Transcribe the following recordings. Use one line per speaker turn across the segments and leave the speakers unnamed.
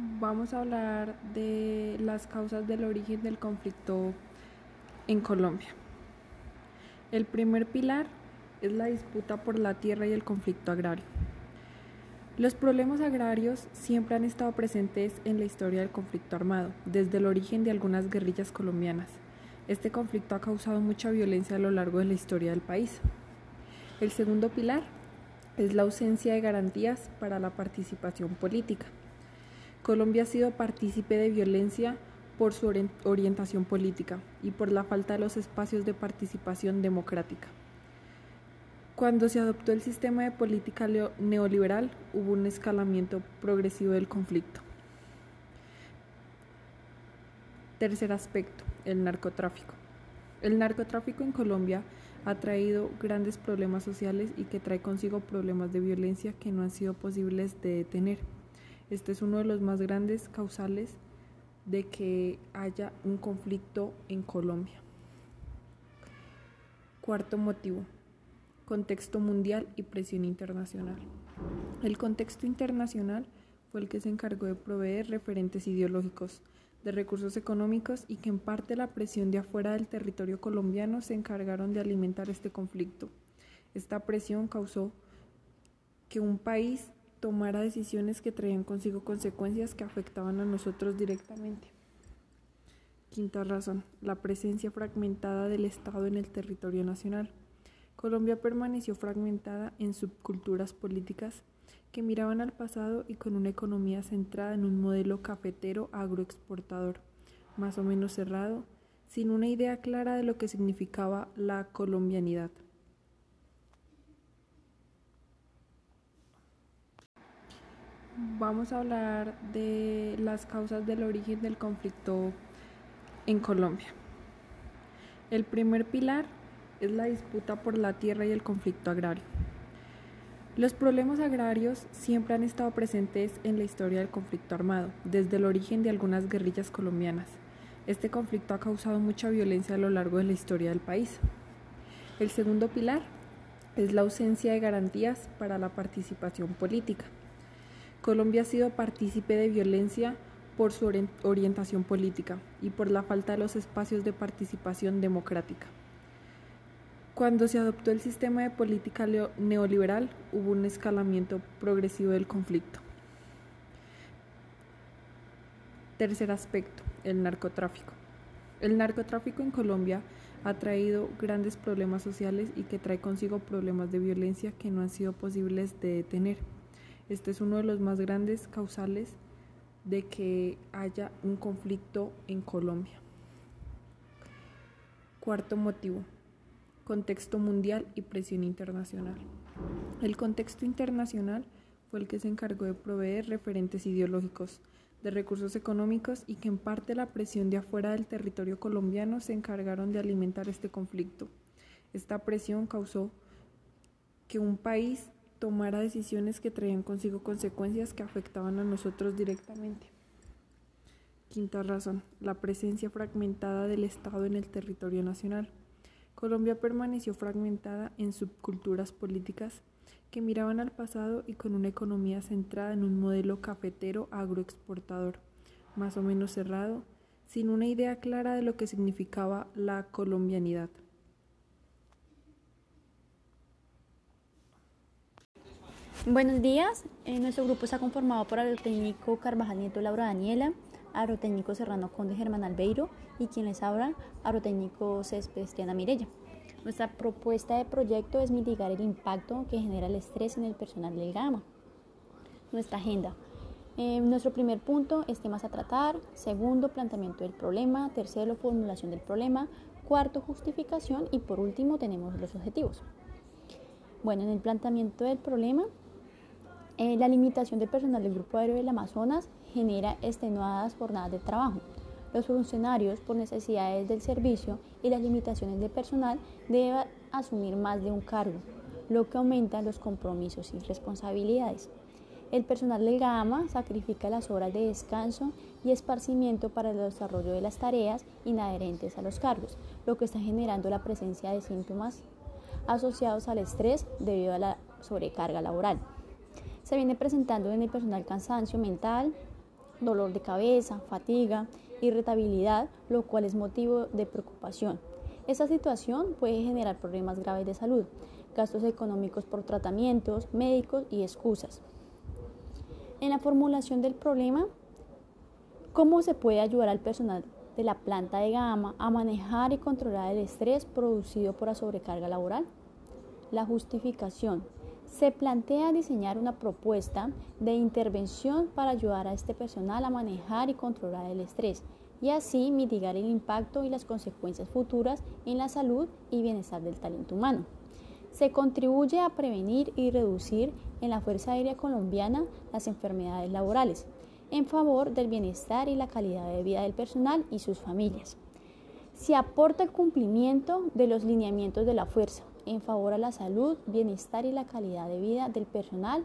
Vamos a hablar de las causas del origen del conflicto en Colombia. El primer pilar es la disputa por la tierra y el conflicto agrario. Los problemas agrarios siempre han estado presentes en la historia del conflicto armado, desde el origen de algunas guerrillas colombianas. Este conflicto ha causado mucha violencia a lo largo de la historia del país. El segundo pilar es la ausencia de garantías para la participación política. Colombia ha sido partícipe de violencia por su orientación política y por la falta de los espacios de participación democrática. Cuando se adoptó el sistema de política neoliberal, hubo un escalamiento progresivo del conflicto. Tercer aspecto, el narcotráfico. El narcotráfico en Colombia ha traído grandes problemas sociales y que trae consigo problemas de violencia que no han sido posibles de detener. Este es uno de los más grandes causales de que haya un conflicto en Colombia. Cuarto motivo, contexto mundial y presión internacional. El contexto internacional fue el que se encargó de proveer referentes ideológicos, de recursos económicos y que en parte la presión de afuera del territorio colombiano se encargaron de alimentar este conflicto. Esta presión causó que un país tomara decisiones que traían consigo consecuencias que afectaban a nosotros directamente. Quinta razón, la presencia fragmentada del Estado en el territorio nacional. Colombia permaneció fragmentada en subculturas políticas que miraban al pasado y con una economía centrada en un modelo cafetero agroexportador, más o menos cerrado, sin una idea clara de lo que significaba la colombianidad. Vamos a hablar de las causas del origen del conflicto en Colombia. El primer pilar es la disputa por la tierra y el conflicto agrario. Los problemas agrarios siempre han estado presentes en la historia del conflicto armado, desde el origen de algunas guerrillas colombianas. Este conflicto ha causado mucha violencia a lo largo de la historia del país. El segundo pilar es la ausencia de garantías para la participación política. Colombia ha sido partícipe de violencia por su orientación política y por la falta de los espacios de participación democrática. Cuando se adoptó el sistema de política neoliberal, hubo un escalamiento progresivo del conflicto. Tercer aspecto, el narcotráfico. El narcotráfico en Colombia ha traído grandes problemas sociales y que trae consigo problemas de violencia que no han sido posibles de detener. Este es uno de los más grandes causales de que haya un conflicto en Colombia. Cuarto motivo, contexto mundial y presión internacional. El contexto internacional fue el que se encargó de proveer referentes ideológicos, de recursos económicos y que en parte la presión de afuera del territorio colombiano se encargaron de alimentar este conflicto. Esta presión causó que un país tomara decisiones que traían consigo consecuencias que afectaban a nosotros directamente. Quinta razón, la presencia fragmentada del Estado en el territorio nacional. Colombia permaneció fragmentada en subculturas políticas que miraban al pasado y con una economía centrada en un modelo cafetero agroexportador, más o menos cerrado, sin una idea clara de lo que significaba la colombianidad.
Buenos días, eh, nuestro grupo está conformado por el técnico Carvajal Nieto Laura Daniela, agrotécnico Serrano Conde Germán Albeiro y quien les habla, agrotécnico Céspedes Triana. Nuestra propuesta de proyecto es mitigar el impacto que genera el estrés en el personal del GAMA. Nuestra agenda. Eh, nuestro primer punto es temas a tratar, segundo, planteamiento del problema, tercero, formulación del problema, cuarto, justificación y por último tenemos los objetivos. Bueno, en el planteamiento del problema, eh, la limitación del personal del Grupo Aéreo del Amazonas genera extenuadas jornadas de trabajo. Los funcionarios, por necesidades del servicio y las limitaciones de personal, deben asumir más de un cargo, lo que aumenta los compromisos y responsabilidades. El personal del GAMA sacrifica las horas de descanso y esparcimiento para el desarrollo de las tareas inadherentes a los cargos, lo que está generando la presencia de síntomas asociados al estrés debido a la sobrecarga laboral. Se viene presentando en el personal cansancio mental, dolor de cabeza, fatiga, irritabilidad, lo cual es motivo de preocupación. Esta situación puede generar problemas graves de salud, gastos económicos por tratamientos médicos y excusas. En la formulación del problema, ¿cómo se puede ayudar al personal de la planta de gama a manejar y controlar el estrés producido por la sobrecarga laboral? La justificación. Se plantea diseñar una propuesta de intervención para ayudar a este personal a manejar y controlar el estrés y así mitigar el impacto y las consecuencias futuras en la salud y bienestar del talento humano. Se contribuye a prevenir y reducir en la Fuerza Aérea Colombiana las enfermedades laborales, en favor del bienestar y la calidad de vida del personal y sus familias. Se aporta el cumplimiento de los lineamientos de la fuerza en favor a la salud, bienestar y la calidad de vida del personal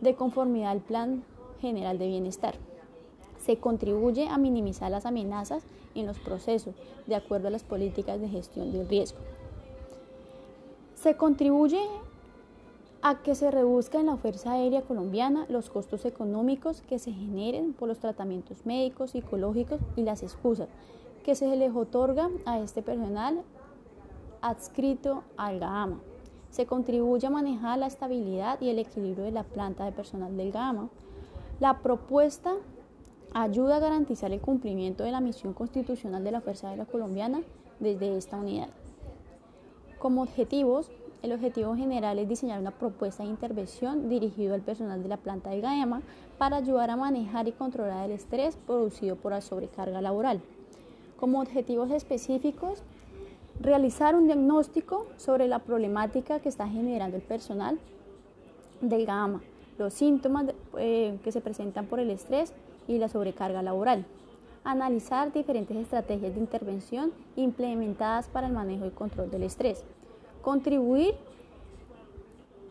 de conformidad al Plan General de Bienestar se contribuye a minimizar las amenazas en los procesos de acuerdo a las políticas de gestión del riesgo. Se contribuye a que se reduzca en la Fuerza Aérea Colombiana los costos económicos que se generen por los tratamientos médicos, psicológicos y las excusas que se les otorga a este personal adscrito al GAMA. Se contribuye a manejar la estabilidad y el equilibrio de la planta de personal del GAMA. La propuesta ayuda a garantizar el cumplimiento de la misión constitucional de la Fuerza Aérea Colombiana desde esta unidad. Como objetivos, el objetivo general es diseñar una propuesta de intervención dirigida al personal de la planta de Gama para ayudar a manejar y controlar el estrés producido por la sobrecarga laboral. Como objetivos específicos, realizar un diagnóstico sobre la problemática que está generando el personal del GAMA, los síntomas eh, que se presentan por el estrés y la sobrecarga laboral. Analizar diferentes estrategias de intervención implementadas para el manejo y control del estrés. Contribuir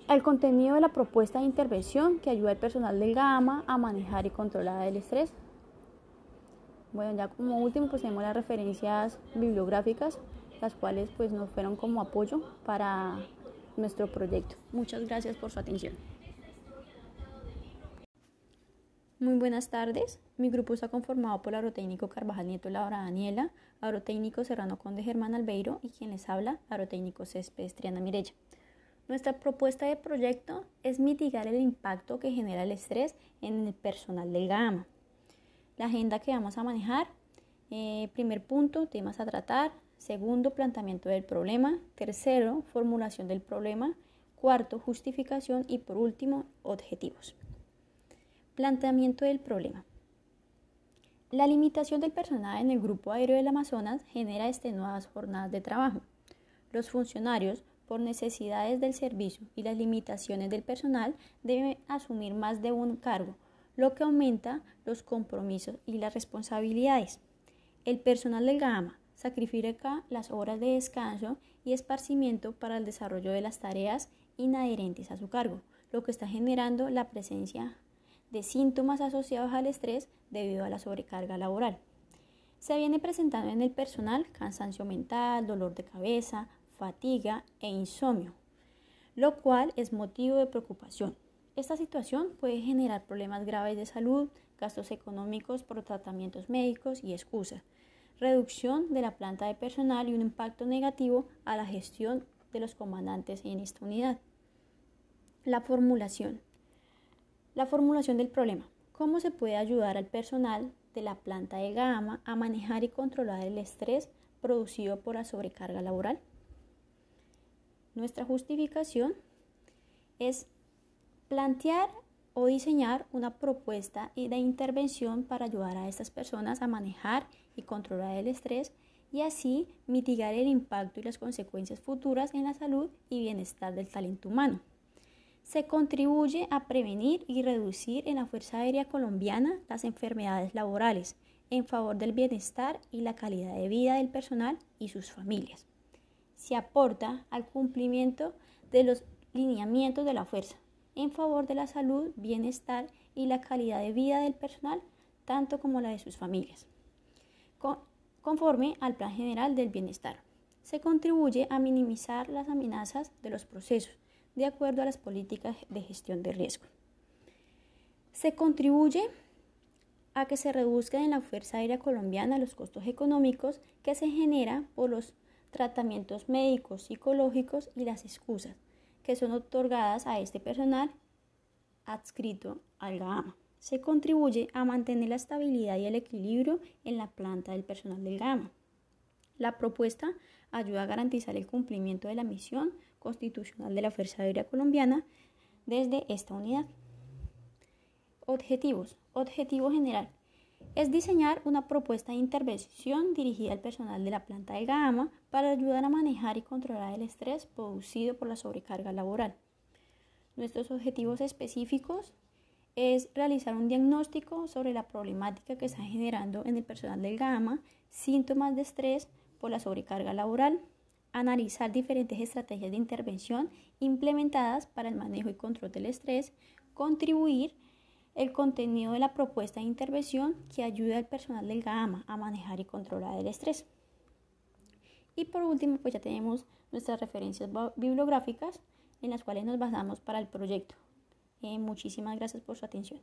al contenido de la propuesta de intervención que ayuda al personal del GAMA a manejar y controlar el estrés. Bueno, ya como último pues tenemos las referencias bibliográficas, las cuales pues nos fueron como apoyo para nuestro proyecto. Muchas gracias por su atención. Muy buenas tardes. Mi grupo está conformado por agrotécnico Carvajal Nieto Laura Daniela, agrotécnico Serrano Conde Germán Albeiro y quien les habla, agrotécnico Céspedes Triana Mirella. Nuestra propuesta de proyecto es mitigar el impacto que genera el estrés en el personal del GAMA. La agenda que vamos a manejar, eh, primer punto, temas a tratar, segundo, planteamiento del problema, tercero, formulación del problema, cuarto, justificación y por último, objetivos. Planteamiento del problema. La limitación del personal en el Grupo Aéreo del Amazonas genera extenuadas jornadas de trabajo. Los funcionarios, por necesidades del servicio y las limitaciones del personal, deben asumir más de un cargo, lo que aumenta los compromisos y las responsabilidades. El personal del GAMA sacrifica las horas de descanso y esparcimiento para el desarrollo de las tareas inadherentes a su cargo, lo que está generando la presencia de síntomas asociados al estrés debido a la sobrecarga laboral. Se viene presentando en el personal cansancio mental, dolor de cabeza, fatiga e insomnio, lo cual es motivo de preocupación. Esta situación puede generar problemas graves de salud, gastos económicos por tratamientos médicos y excusas, reducción de la planta de personal y un impacto negativo a la gestión de los comandantes en esta unidad. La formulación. La formulación del problema. ¿Cómo se puede ayudar al personal de la planta de gama a manejar y controlar el estrés producido por la sobrecarga laboral? Nuestra justificación es plantear o diseñar una propuesta de intervención para ayudar a estas personas a manejar y controlar el estrés y así mitigar el impacto y las consecuencias futuras en la salud y bienestar del talento humano se contribuye a prevenir y reducir en la Fuerza Aérea Colombiana las enfermedades laborales en favor del bienestar y la calidad de vida del personal y sus familias. Se aporta al cumplimiento de los lineamientos de la fuerza en favor de la salud, bienestar y la calidad de vida del personal, tanto como la de sus familias. conforme al Plan General del Bienestar, se contribuye a minimizar las amenazas de los procesos de acuerdo a las políticas de gestión de riesgo. Se contribuye a que se reduzcan en la Fuerza Aérea Colombiana los costos económicos que se generan por los tratamientos médicos, psicológicos y las excusas que son otorgadas a este personal adscrito al GAMA. Se contribuye a mantener la estabilidad y el equilibrio en la planta del personal del GAMA. La propuesta ayuda a garantizar el cumplimiento de la misión constitucional de la Fuerza Aérea Colombiana desde esta unidad. Objetivos. Objetivo general. Es diseñar una propuesta de intervención dirigida al personal de la planta de Gama para ayudar a manejar y controlar el estrés producido por la sobrecarga laboral. Nuestros objetivos específicos es realizar un diagnóstico sobre la problemática que está generando en el personal del GAMA, síntomas de estrés por la sobrecarga laboral, analizar diferentes estrategias de intervención implementadas para el manejo y control del estrés, contribuir el contenido de la propuesta de intervención que ayuda al personal del GAMA a manejar y controlar el estrés. Y por último, pues ya tenemos nuestras referencias bibliográficas en las cuales nos basamos para el proyecto. Eh, muchísimas gracias por su atención.